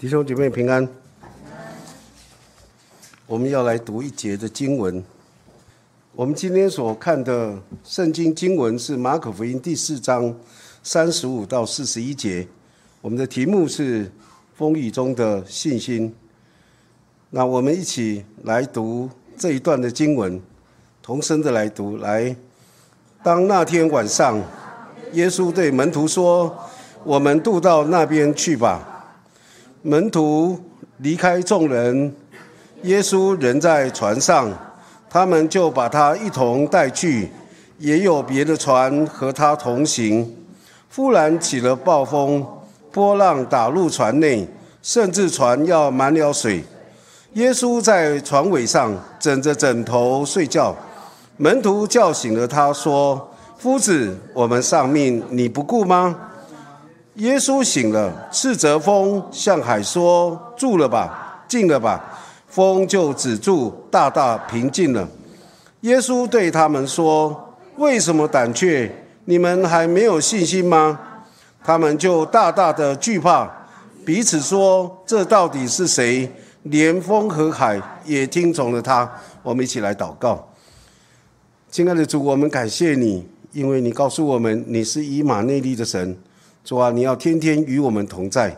弟兄姐妹平安。我们要来读一节的经文。我们今天所看的圣经经文是马可福音第四章三十五到四十一节。我们的题目是风雨中的信心。那我们一起来读这一段的经文，同声的来读。来，当那天晚上，耶稣对门徒说：“我们渡到那边去吧。”门徒离开众人。耶稣仍在船上，他们就把他一同带去，也有别的船和他同行。忽然起了暴风，波浪打入船内，甚至船要满了水。耶稣在船尾上枕着枕头睡觉，门徒叫醒了他说：“夫子，我们丧命，你不顾吗？”耶稣醒了，斥责风，向海说：“住了吧，静了吧。”风就止住，大大平静了。耶稣对他们说：“为什么胆怯？你们还没有信心吗？”他们就大大的惧怕，彼此说：“这到底是谁？连风和海也听从了他。”我们一起来祷告。亲爱的主，我们感谢你，因为你告诉我们你是以马内利的神。主啊，你要天天与我们同在。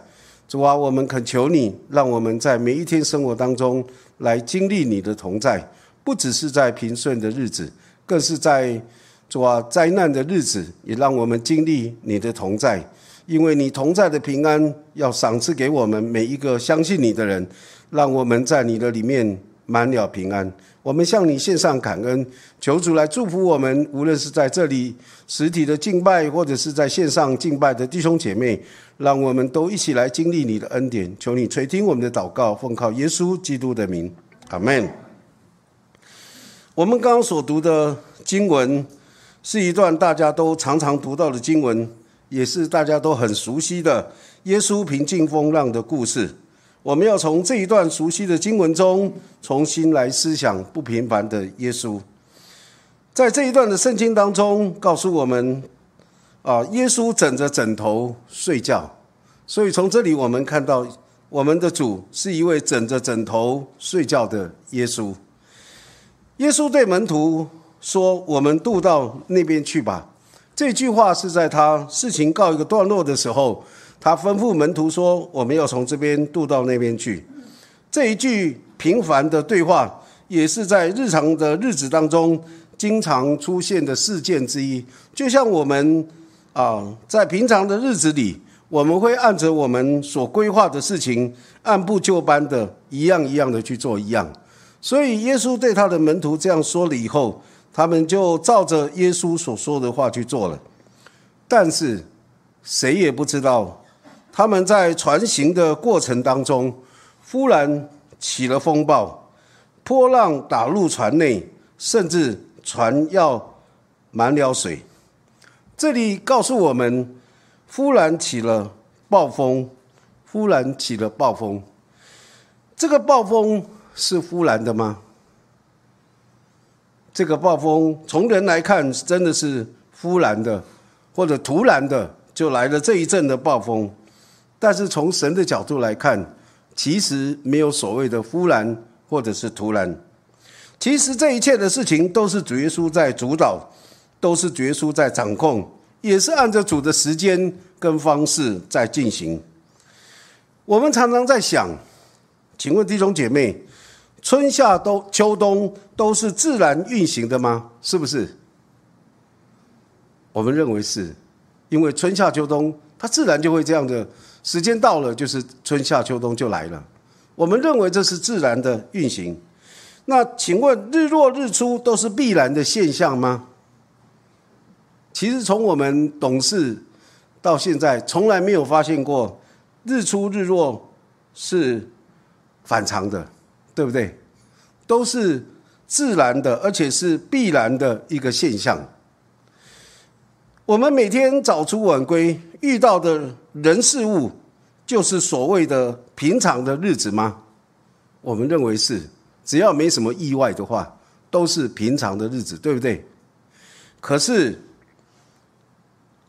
主啊，我们恳求你，让我们在每一天生活当中来经历你的同在，不只是在平顺的日子，更是在主啊灾难的日子，也让我们经历你的同在。因为你同在的平安，要赏赐给我们每一个相信你的人，让我们在你的里面满了平安。我们向你献上感恩，求主来祝福我们，无论是在这里实体的敬拜，或者是在线上敬拜的弟兄姐妹。让我们都一起来经历你的恩典，求你垂听我们的祷告，奉靠耶稣基督的名，阿门。我们刚刚所读的经文是一段大家都常常读到的经文，也是大家都很熟悉的耶稣平静风浪的故事。我们要从这一段熟悉的经文中重新来思想不平凡的耶稣。在这一段的圣经当中，告诉我们。啊，耶稣枕着枕头睡觉，所以从这里我们看到，我们的主是一位枕着枕头睡觉的耶稣。耶稣对门徒说：“我们渡到那边去吧。”这句话是在他事情告一个段落的时候，他吩咐门徒说：“我们要从这边渡到那边去。”这一句平凡的对话，也是在日常的日子当中经常出现的事件之一，就像我们。啊，在平常的日子里，我们会按着我们所规划的事情，按部就班的，一样一样的去做一样。所以，耶稣对他的门徒这样说了以后，他们就照着耶稣所说的话去做了。但是，谁也不知道，他们在船行的过程当中，忽然起了风暴，波浪打入船内，甚至船要满了水。这里告诉我们，忽然起了暴风，忽然起了暴风。这个暴风是忽然的吗？这个暴风从人来看，真的是忽然的，或者突然的就来了这一阵的暴风。但是从神的角度来看，其实没有所谓的忽然或者是突然。其实这一切的事情都是主耶稣在主导。都是主耶稣在掌控，也是按着主的时间跟方式在进行。我们常常在想，请问弟兄姐妹，春夏都秋冬都是自然运行的吗？是不是？我们认为是，因为春夏秋冬它自然就会这样的，时间到了就是春夏秋冬就来了。我们认为这是自然的运行。那请问日落日出都是必然的现象吗？其实从我们懂事到现在，从来没有发现过日出日落是反常的，对不对？都是自然的，而且是必然的一个现象。我们每天早出晚归遇到的人事物，就是所谓的平常的日子吗？我们认为是，只要没什么意外的话，都是平常的日子，对不对？可是。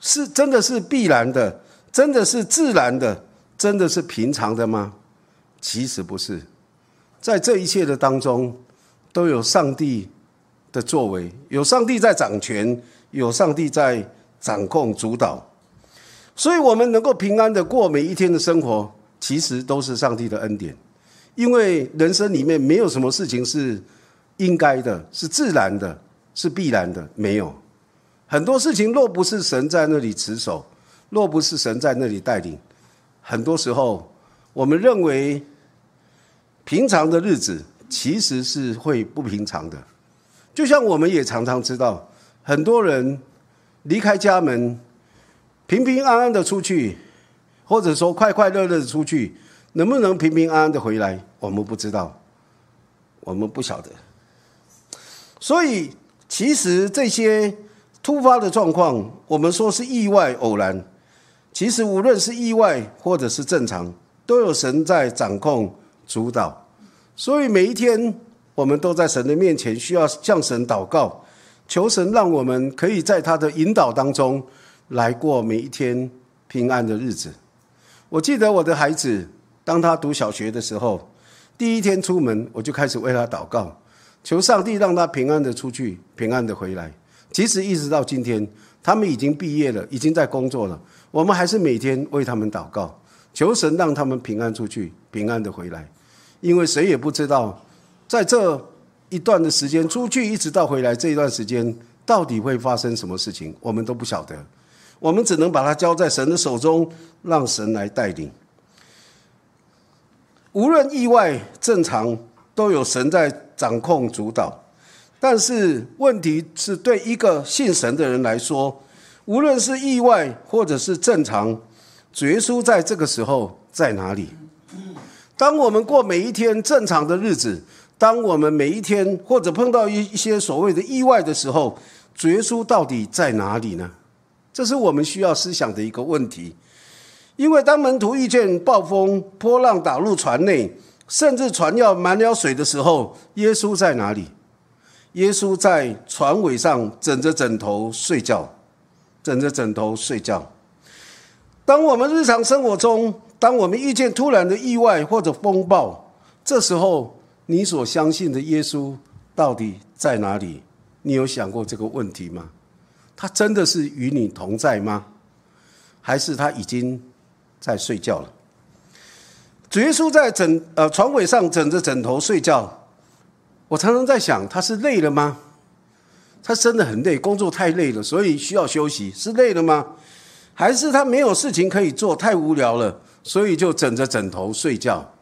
是真的是必然的，真的是自然的，真的是平常的吗？其实不是，在这一切的当中，都有上帝的作为，有上帝在掌权，有上帝在掌控主导，所以我们能够平安的过每一天的生活，其实都是上帝的恩典。因为人生里面没有什么事情是应该的，是自然的，是必然的，没有很多事情若不是神在那里持守，若不是神在那里带领，很多时候我们认为。平常的日子其实是会不平常的，就像我们也常常知道，很多人离开家门，平平安安的出去，或者说快快乐乐的出去，能不能平平安安的回来，我们不知道，我们不晓得。所以，其实这些突发的状况，我们说是意外偶然，其实无论是意外或者是正常，都有神在掌控。主导，所以每一天我们都在神的面前，需要向神祷告，求神让我们可以在他的引导当中来过每一天平安的日子。我记得我的孩子，当他读小学的时候，第一天出门，我就开始为他祷告，求上帝让他平安的出去，平安的回来。即使一直到今天，他们已经毕业了，已经在工作了，我们还是每天为他们祷告，求神让他们平安出去，平安的回来。因为谁也不知道，在这一段的时间出去一直到回来这一段时间，到底会发生什么事情，我们都不晓得。我们只能把它交在神的手中，让神来带领。无论意外正常，都有神在掌控主导。但是问题是对一个信神的人来说，无论是意外或者是正常，主耶稣在这个时候在哪里？当我们过每一天正常的日子，当我们每一天或者碰到一一些所谓的意外的时候，主耶稣到底在哪里呢？这是我们需要思想的一个问题。因为当门徒遇见暴风、波浪打入船内，甚至船要满了水的时候，耶稣在哪里？耶稣在船尾上枕着枕头睡觉，枕着枕头睡觉。当我们日常生活中，当我们遇见突然的意外或者风暴，这时候你所相信的耶稣到底在哪里？你有想过这个问题吗？他真的是与你同在吗？还是他已经在睡觉了？主耶稣在枕呃床尾上枕着枕头睡觉，我常常在想，他是累了吗？他真的很累，工作太累了，所以需要休息，是累了吗？还是他没有事情可以做，太无聊了，所以就枕着枕头睡觉。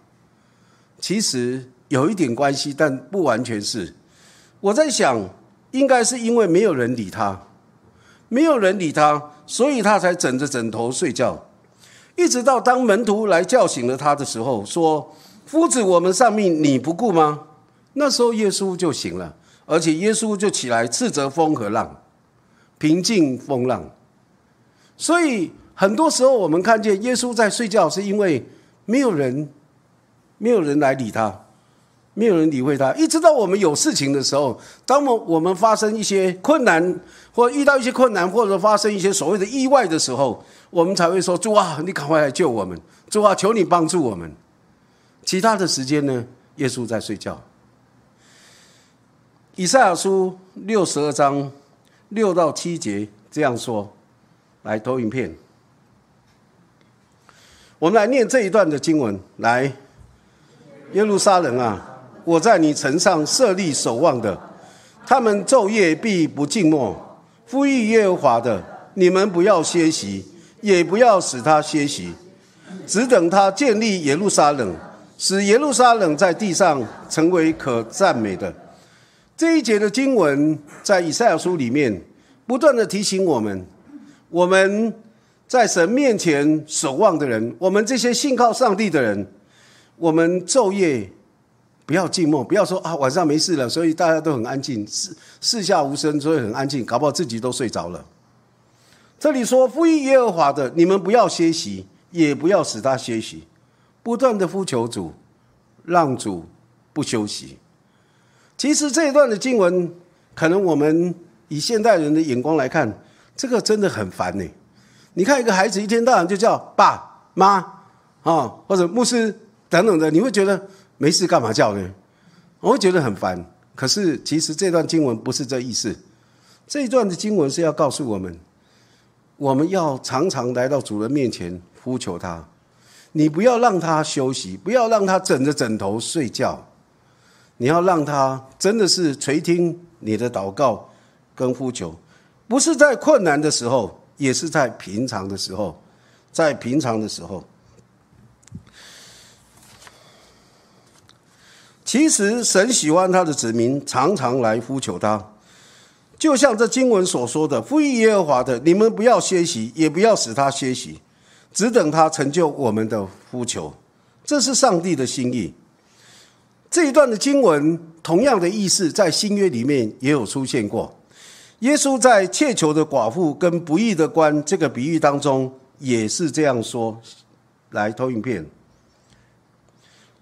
其实有一点关系，但不完全是。我在想，应该是因为没有人理他，没有人理他，所以他才枕着枕头睡觉。一直到当门徒来叫醒了他的时候，说：“夫子，我们丧命，你不顾吗？”那时候耶稣就醒了，而且耶稣就起来斥责风和浪，平静风浪。所以很多时候，我们看见耶稣在睡觉，是因为没有人，没有人来理他，没有人理会他。一直到我们有事情的时候，当我我们发生一些困难，或遇到一些困难，或者发生一些所谓的意外的时候，我们才会说：“主啊，你赶快来救我们！主啊，求你帮助我们。”其他的时间呢，耶稣在睡觉。以赛亚书六十二章六到七节这样说。来投影片，我们来念这一段的经文。来，耶路撒冷啊，我在你城上设立守望的，他们昼夜必不静默。呼吁耶和华的，你们不要歇息，也不要使他歇息，只等他建立耶路撒冷，使耶路撒冷在地上成为可赞美的。这一节的经文在以赛亚书里面不断的提醒我们。我们在神面前守望的人，我们这些信靠上帝的人，我们昼夜不要静默，不要说啊晚上没事了，所以大家都很安静，四四下无声，所以很安静，搞不好自己都睡着了。这里说呼吁耶和华的，你们不要歇息，也不要使他歇息，不断的呼求主，让主不休息。其实这一段的经文，可能我们以现代人的眼光来看。这个真的很烦呢。你看一个孩子一天到晚就叫爸妈啊，或者牧师等等的，你会觉得没事干嘛叫呢？我会觉得很烦。可是其实这段经文不是这意思，这一段的经文是要告诉我们，我们要常常来到主人面前呼求他。你不要让他休息，不要让他枕着枕头睡觉，你要让他真的是垂听你的祷告跟呼求，不是在困难的时候，也是在平常的时候，在平常的时候。其实神喜欢他的子民常常来呼求他，就像这经文所说的：“呼吁耶和华的，你们不要歇息，也不要使他歇息。”只等他成就我们的呼求，这是上帝的心意。这一段的经文，同样的意思在新约里面也有出现过。耶稣在切求的寡妇跟不义的官这个比喻当中，也是这样说。来投影片，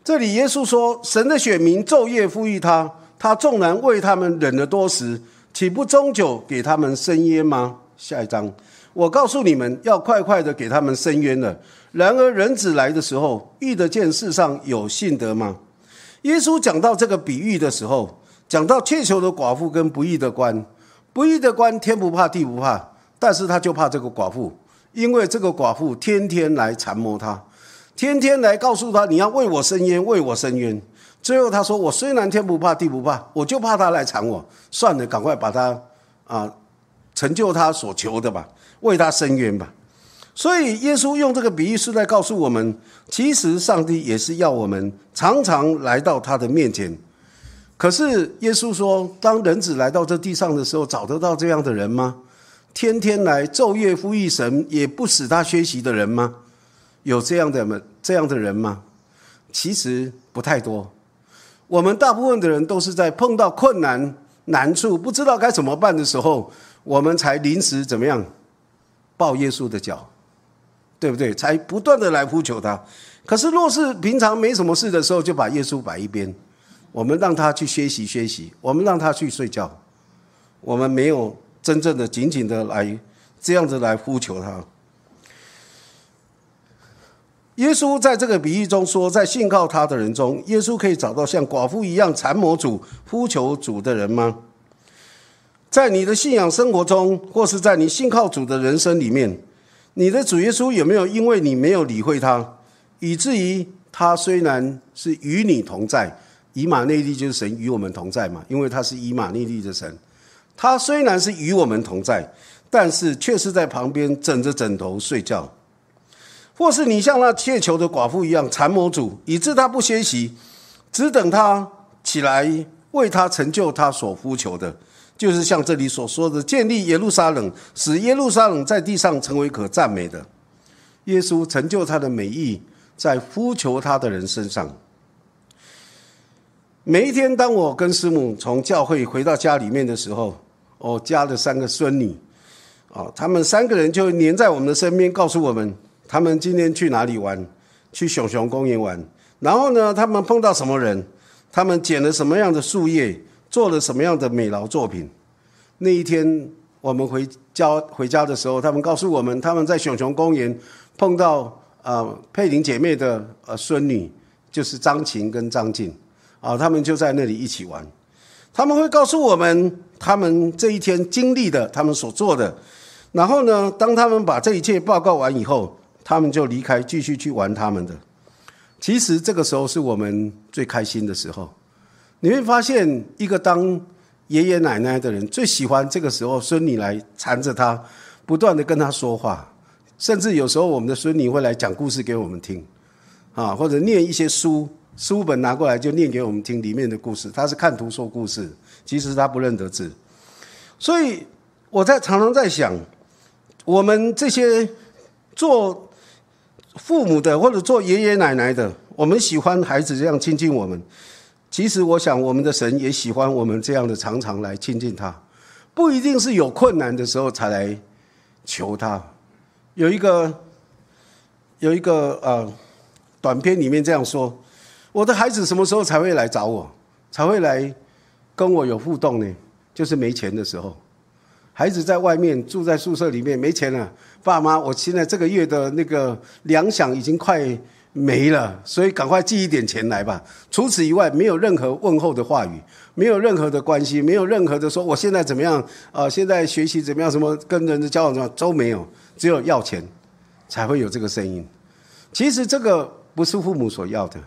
这里耶稣说：“神的选民昼夜呼吁他，他纵然为他们忍了多时，岂不终久给他们伸冤吗？”下一章。我告诉你们要快快的给他们伸冤了。然而人子来的时候，遇得见世上有信德吗？耶稣讲到这个比喻的时候，讲到切求的寡妇跟不义的官。不义的官天不怕地不怕，但是他就怕这个寡妇，因为这个寡妇天天来缠磨他，天天来告诉他你要为我伸冤，为我伸冤。最后他说：我虽然天不怕地不怕，我就怕他来缠我。算了，赶快把他啊成就他所求的吧。为他伸冤吧，所以耶稣用这个比喻是在告诉我们，其实上帝也是要我们常常来到他的面前。可是耶稣说，当人子来到这地上的时候，找得到这样的人吗？天天来昼夜呼吁神，也不使他缺席的人吗？有这样的吗？这样的人吗？其实不太多。我们大部分的人都是在碰到困难难处，不知道该怎么办的时候，我们才临时怎么样？抱耶稣的脚，对不对？才不断的来呼求他。可是若是平常没什么事的时候，就把耶稣摆一边，我们让他去学习学习，我们让他去睡觉，我们没有真正的紧紧的来这样子来呼求他。耶稣在这个比喻中说，在信靠他的人中，耶稣可以找到像寡妇一样缠磨主、呼求主的人吗？在你的信仰生活中，或是在你信靠主的人生里面，你的主耶稣有没有因为你没有理会他，以至于他虽然是与你同在，以马内利就是神与我们同在嘛？因为他是以马内利的神，他虽然是与我们同在，但是却是在旁边枕着枕头睡觉，或是你像那窃求的寡妇一样缠磨主，以致他不歇息，只等他起来为他成就他所呼求的。就是像这里所说的，建立耶路撒冷，使耶路撒冷在地上成为可赞美的。耶稣成就他的美意，在呼求他的人身上。每一天，当我跟师母从教会回到家里面的时候，我家的三个孙女，哦，他们三个人就黏在我们的身边，告诉我们他们今天去哪里玩，去熊熊公园玩。然后呢，他们碰到什么人，他们捡了什么样的树叶。做了什么样的美劳作品？那一天我们回家回家的时候，他们告诉我们，他们在熊熊公园碰到呃佩玲姐妹的呃孙女，就是张琴跟张静，啊，他们就在那里一起玩。他们会告诉我们他们这一天经历的，他们所做的。然后呢，当他们把这一切报告完以后，他们就离开，继续去玩他们的。其实这个时候是我们最开心的时候。你会发现，一个当爷爷奶奶的人最喜欢这个时候孙女来缠着他，不断的跟他说话，甚至有时候我们的孙女会来讲故事给我们听，啊，或者念一些书书本拿过来就念给我们听里面的故事。他是看图说故事，其实他不认得字。所以我在常常在想，我们这些做父母的或者做爷爷奶奶的，我们喜欢孩子这样亲近我们。其实，我想我们的神也喜欢我们这样的常常来亲近他，不一定是有困难的时候才来求他。有一个有一个呃短片里面这样说：我的孩子什么时候才会来找我，才会来跟我有互动呢？就是没钱的时候，孩子在外面住在宿舍里面没钱了，爸妈，我现在这个月的那个粮饷已经快。没了，所以赶快寄一点钱来吧。除此以外，没有任何问候的话语，没有任何的关系，没有任何的说我现在怎么样啊？现在学习怎么样？什么跟人的交往怎么样都没有，只有要钱才会有这个声音。其实这个不是父母所要的，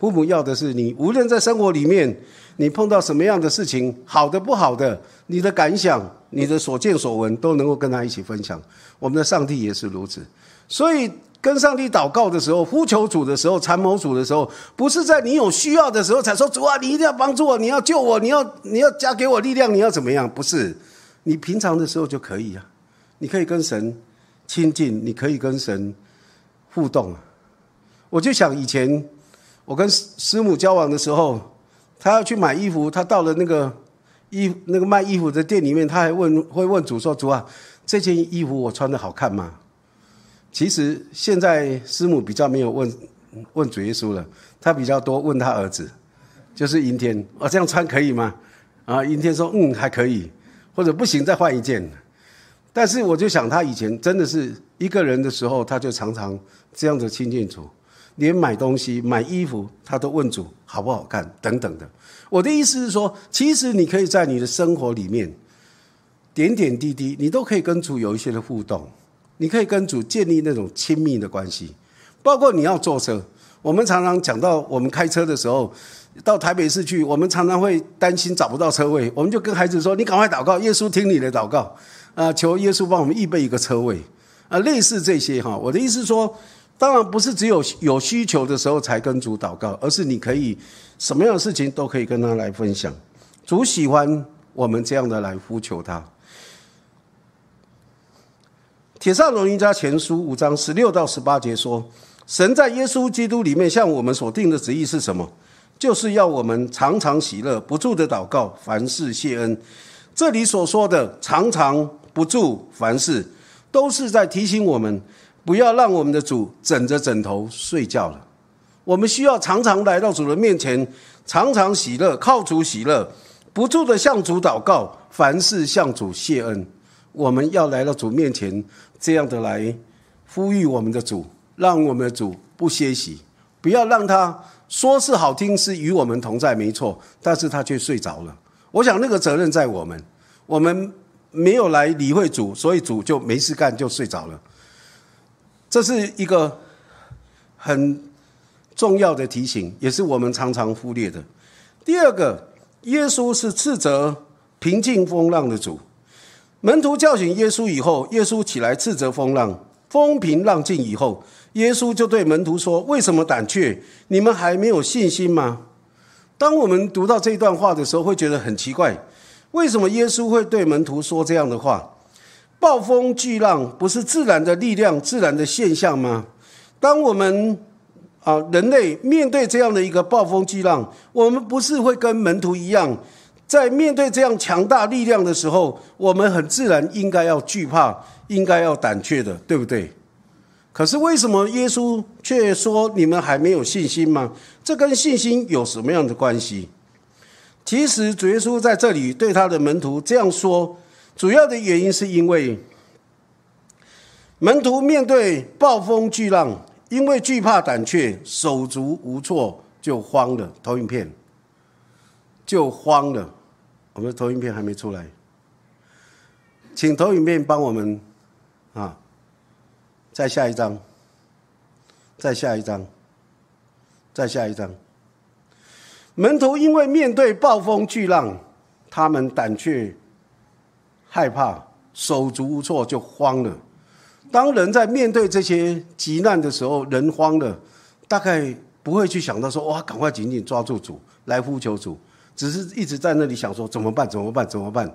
父母要的是你无论在生活里面你碰到什么样的事情，好的不好的，你的感想、你的所见所闻都能够跟他一起分享。我们的上帝也是如此，所以。跟上帝祷告的时候，呼求主的时候，参谋主的时候，不是在你有需要的时候才说主啊，你一定要帮助我，你要救我，你要你要加给我力量，你要怎么样？不是，你平常的时候就可以啊，你可以跟神亲近，你可以跟神互动啊。我就想以前我跟师母交往的时候，他要去买衣服，他到了那个衣那个卖衣服的店里面，他还问会问主说：“主啊，这件衣服我穿的好看吗？”其实现在师母比较没有问问主耶稣了，他比较多问他儿子，就是阴天，哦这样穿可以吗？啊，阴天说嗯还可以，或者不行再换一件。但是我就想他以前真的是一个人的时候，他就常常这样子亲近主，连买东西买衣服他都问主好不好看等等的。我的意思是说，其实你可以在你的生活里面点点滴滴，你都可以跟主有一些的互动。你可以跟主建立那种亲密的关系，包括你要坐车。我们常常讲到，我们开车的时候，到台北市去，我们常常会担心找不到车位，我们就跟孩子说：“你赶快祷告，耶稣听你的祷告，啊，求耶稣帮我们预备一个车位。”啊，类似这些哈。我的意思是说，当然不是只有有需求的时候才跟主祷告，而是你可以什么样的事情都可以跟他来分享。主喜欢我们这样的来呼求他。铁上龙一家前书五章十六到十八节说：“神在耶稣基督里面向我们所定的旨意是什么？就是要我们常常喜乐，不住的祷告，凡事谢恩。这里所说的常常不住凡事，都是在提醒我们，不要让我们的主枕着枕头睡觉了。我们需要常常来到主的面前，常常喜乐，靠主喜乐，不住的向主祷告，凡事向主谢恩。我们要来到主面前。”这样的来呼吁我们的主，让我们的主不歇息，不要让他说是好听，是与我们同在，没错，但是他却睡着了。我想那个责任在我们，我们没有来理会主，所以主就没事干就睡着了。这是一个很重要的提醒，也是我们常常忽略的。第二个，耶稣是斥责平静风浪的主。门徒叫醒耶稣以后，耶稣起来斥责风浪，风平浪静以后，耶稣就对门徒说：“为什么胆怯？你们还没有信心吗？”当我们读到这段话的时候，会觉得很奇怪：为什么耶稣会对门徒说这样的话？暴风巨浪不是自然的力量、自然的现象吗？当我们啊人类面对这样的一个暴风巨浪，我们不是会跟门徒一样？在面对这样强大力量的时候，我们很自然应该要惧怕，应该要胆怯的，对不对？可是为什么耶稣却说你们还没有信心吗？这跟信心有什么样的关系？其实主耶稣在这里对他的门徒这样说，主要的原因是因为门徒面对暴风巨浪，因为惧怕胆怯，手足无措，就慌了。投影片就慌了。我们的投影片还没出来，请投影片帮我们啊，再下一张，再下一张，再下一张。门徒因为面对暴风巨浪，他们胆怯、害怕、手足无措，就慌了。当人在面对这些急难的时候，人慌了，大概不会去想到说：“哇，赶快紧紧抓住主，来呼求主。”只是一直在那里想说怎么办？怎么办？怎么办？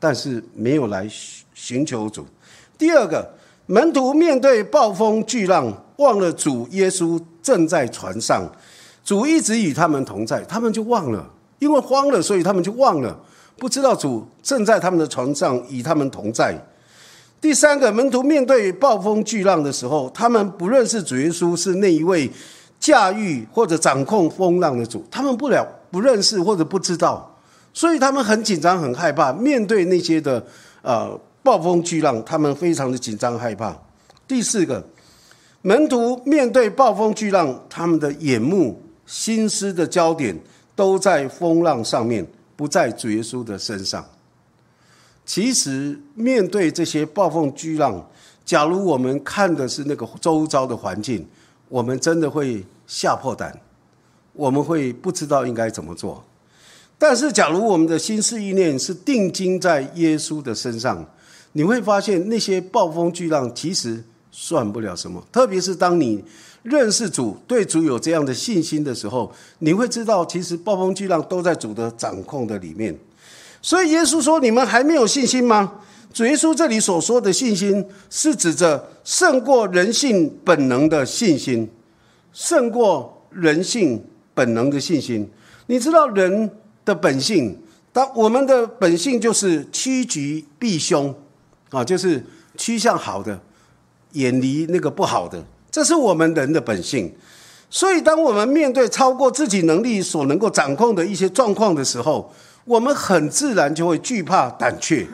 但是没有来寻求主。第二个，门徒面对暴风巨浪，忘了主耶稣正在船上，主一直与他们同在，他们就忘了，因为慌了，所以他们就忘了，不知道主正在他们的船上与他们同在。第三个，门徒面对暴风巨浪的时候，他们不认识主耶稣是那一位驾驭或者掌控风浪的主，他们不了。不认识或者不知道，所以他们很紧张、很害怕。面对那些的呃暴风巨浪，他们非常的紧张害怕。第四个，门徒面对暴风巨浪，他们的眼目、心思的焦点都在风浪上面，不在主耶稣的身上。其实，面对这些暴风巨浪，假如我们看的是那个周遭的环境，我们真的会吓破胆，我们会不知道应该怎么做。但是，假如我们的心思意念是定睛在耶稣的身上，你会发现那些暴风巨浪其实。算不了什么，特别是当你认识主、对主有这样的信心的时候，你会知道，其实暴风巨浪都在主的掌控的里面。所以耶稣说：“你们还没有信心吗？”主耶稣这里所说的信心，是指着胜过人性本能的信心，胜过人性本能的信心。你知道人的本性，当我们的本性就是趋吉避凶啊，就是趋向好的。远离那个不好的，这是我们人的本性。所以，当我们面对超过自己能力所能够掌控的一些状况的时候，我们很自然就会惧怕、胆怯，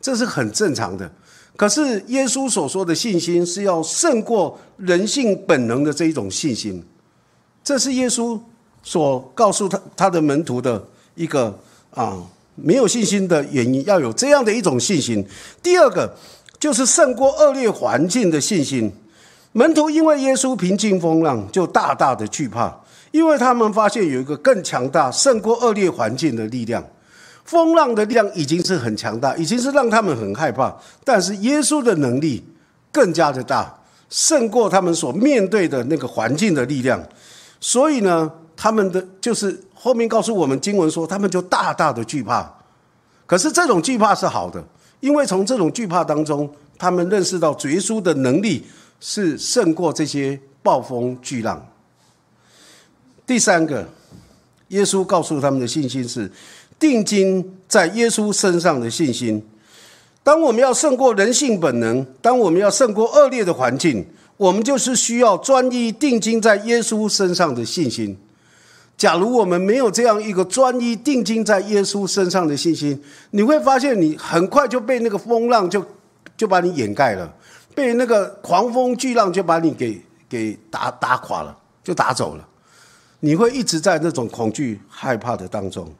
这是很正常的。可是，耶稣所说的信心是要胜过人性本能的这一种信心，这是耶稣所告诉他他的门徒的一个啊，没有信心的原因，要有这样的一种信心。第二个。就是胜过恶劣环境的信心。门徒因为耶稣平静风浪，就大大的惧怕，因为他们发现有一个更强大、胜过恶劣环境的力量。风浪的力量已经是很强大，已经是让他们很害怕。但是耶稣的能力更加的大，胜过他们所面对的那个环境的力量。所以呢，他们的就是后面告诉我们经文说，他们就大大的惧怕。可是这种惧怕是好的。因为从这种惧怕当中，他们认识到主耶稣的能力是胜过这些暴风巨浪。第三个，耶稣告诉他们的信心是定睛在耶稣身上的信心。当我们要胜过人性本能，当我们要胜过恶劣的环境，我们就是需要专一定睛在耶稣身上的信心。假如我们没有这样一个专一定睛在耶稣身上的信心，你会发现你很快就被那个风浪就就把你掩盖了，被那个狂风巨浪就把你给给打打垮了，就打走了。你会一直在那种恐惧害怕的当中。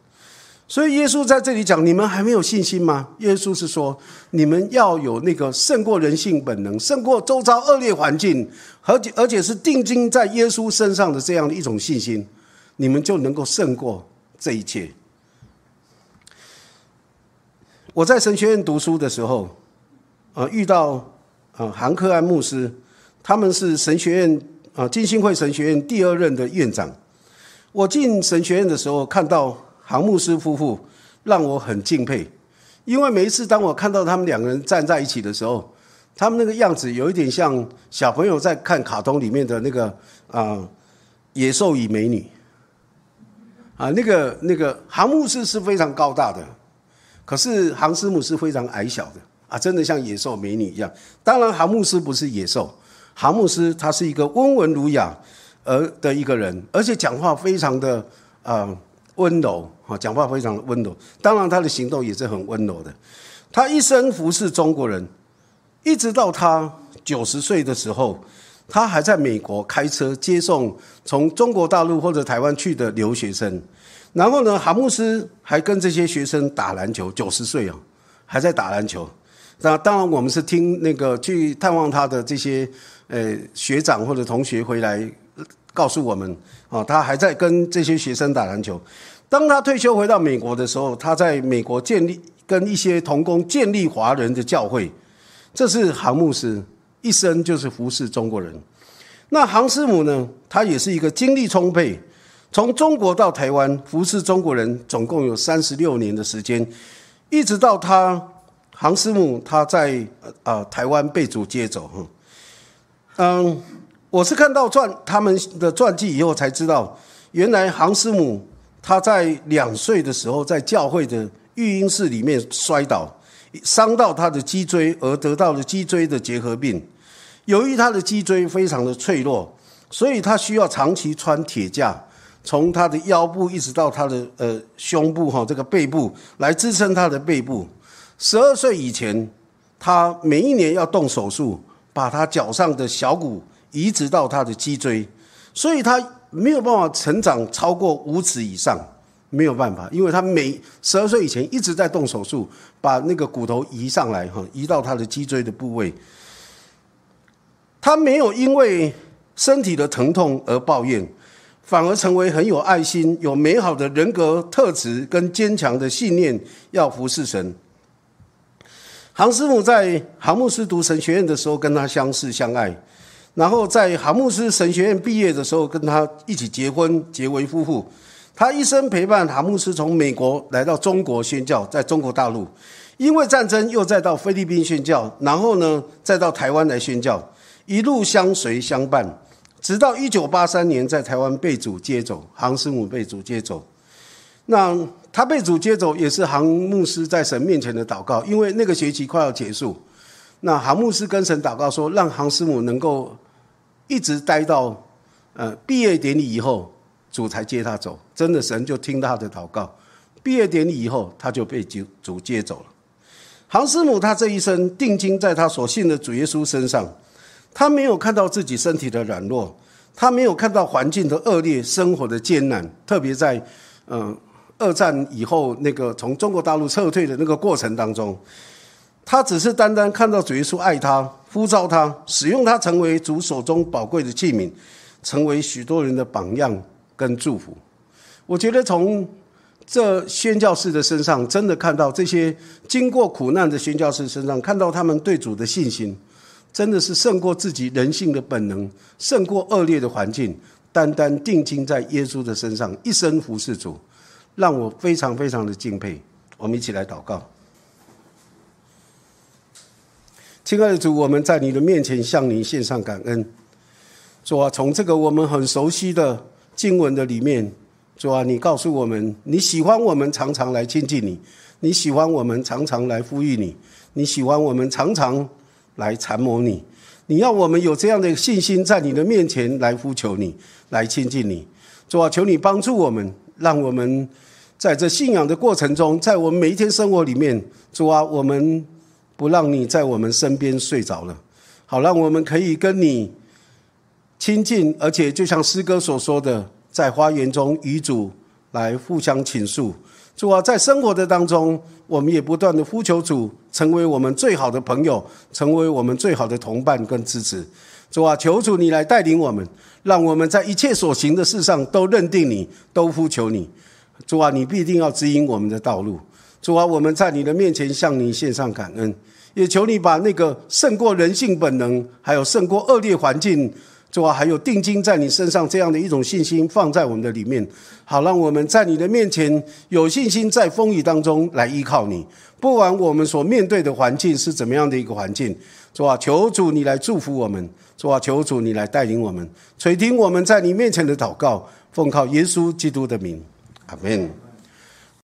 所以耶稣在这里讲：你们还没有信心吗？耶稣是说：你们要有那个胜过人性本能、胜过周遭恶劣环境，而且而且是定睛在耶稣身上的这样的一种信心。你们就能够胜过这一切。我在神学院读书的时候，呃，遇到呃韩克安牧师，他们是神学院啊金星会神学院第二任的院长。我进神学院的时候，看到韩牧师夫妇，让我很敬佩，因为每一次当我看到他们两个人站在一起的时候，他们那个样子有一点像小朋友在看卡通里面的那个啊野兽与美女。啊，那个那个航牧师是非常高大的，可是航师母是非常矮小的啊，真的像野兽美女一样。当然，航牧师不是野兽，航牧师他是一个温文儒雅而的一个人，而且讲话非常的啊温柔啊，讲话非常的温柔。当然，他的行动也是很温柔的。他一生服侍中国人，一直到他九十岁的时候。他还在美国开车接送从中国大陆或者台湾去的留学生，然后呢，哈牧师还跟这些学生打篮球。九十岁啊，还在打篮球。那当然，我们是听那个去探望他的这些呃学长或者同学回来告诉我们，啊，他还在跟这些学生打篮球。当他退休回到美国的时候，他在美国建立跟一些同工建立华人的教会。这是哈牧师。一生就是服侍中国人。那杭师母呢？她也是一个精力充沛，从中国到台湾服侍中国人，总共有三十六年的时间，一直到他杭师母他在啊台湾被主接走哈。嗯，我是看到传他们的传记以后才知道，原来杭师母他在两岁的时候在教会的育婴室里面摔倒。伤到他的脊椎，而得到了脊椎的结核病。由于他的脊椎非常的脆弱，所以他需要长期穿铁架，从他的腰部一直到他的呃胸部哈这个背部来支撑他的背部。十二岁以前，他每一年要动手术，把他脚上的小骨移植到他的脊椎，所以他没有办法成长超过五尺以上，没有办法，因为他每十二岁以前一直在动手术，把那个骨头移上来哈，移到他的脊椎的部位。他没有因为身体的疼痛而抱怨，反而成为很有爱心、有美好的人格特质跟坚强的信念，要服侍神。杭师母在杭牧师读神学院的时候，跟他相识相爱，然后在杭牧师神学院毕业的时候，跟他一起结婚，结为夫妇。他一生陪伴杭牧师从美国来到中国宣教，在中国大陆，因为战争又再到菲律宾宣教，然后呢，再到台湾来宣教。一路相随相伴，直到一九八三年在台湾被主接走，杭师母被主接走。那他被主接走，也是航牧师在神面前的祷告，因为那个学期快要结束。那航牧师跟神祷告说，让杭师母能够一直待到呃毕业典礼以后，主才接他走。真的，神就听他的祷告。毕业典礼以后，他就被主主接走了。杭师母他这一生定睛在他所信的主耶稣身上。他没有看到自己身体的软弱，他没有看到环境的恶劣、生活的艰难，特别在嗯二战以后那个从中国大陆撤退的那个过程当中，他只是单单看到主耶稣爱他、呼召他、使用他成为主手中宝贵的器皿，成为许多人的榜样跟祝福。我觉得从这宣教士的身上，真的看到这些经过苦难的宣教士身上，看到他们对主的信心。真的是胜过自己人性的本能，胜过恶劣的环境，单单定睛在耶稣的身上，一生服侍主，让我非常非常的敬佩。我们一起来祷告，亲爱的主，我们在你的面前向你献上感恩。主啊，从这个我们很熟悉的经文的里面，主啊，你告诉我们，你喜欢我们常常来亲近你，你喜欢我们常常来呼吁你，你喜欢我们常常。来缠磨你，你要我们有这样的信心，在你的面前来呼求你，来亲近你。主啊，求你帮助我们，让我们在这信仰的过程中，在我们每一天生活里面，主啊，我们不让你在我们身边睡着了，好让我们可以跟你亲近，而且就像诗歌所说的，在花园中与主来互相倾诉。主啊，在生活的当中，我们也不断的呼求主，成为我们最好的朋友，成为我们最好的同伴跟支持。主啊，求主你来带领我们，让我们在一切所行的事上都认定你，都呼求你。主啊，你必定要指引我们的道路。主啊，我们在你的面前向你献上感恩，也求你把那个胜过人性本能，还有胜过恶劣环境。主啊，还有定睛在你身上这样的一种信心放在我们的里面，好让我们在你的面前有信心，在风雨当中来依靠你。不管我们所面对的环境是怎么样的一个环境，主啊，求主你来祝福我们，主啊，求主你来带领我们，垂听我们在你面前的祷告，奉靠耶稣基督的名，阿门。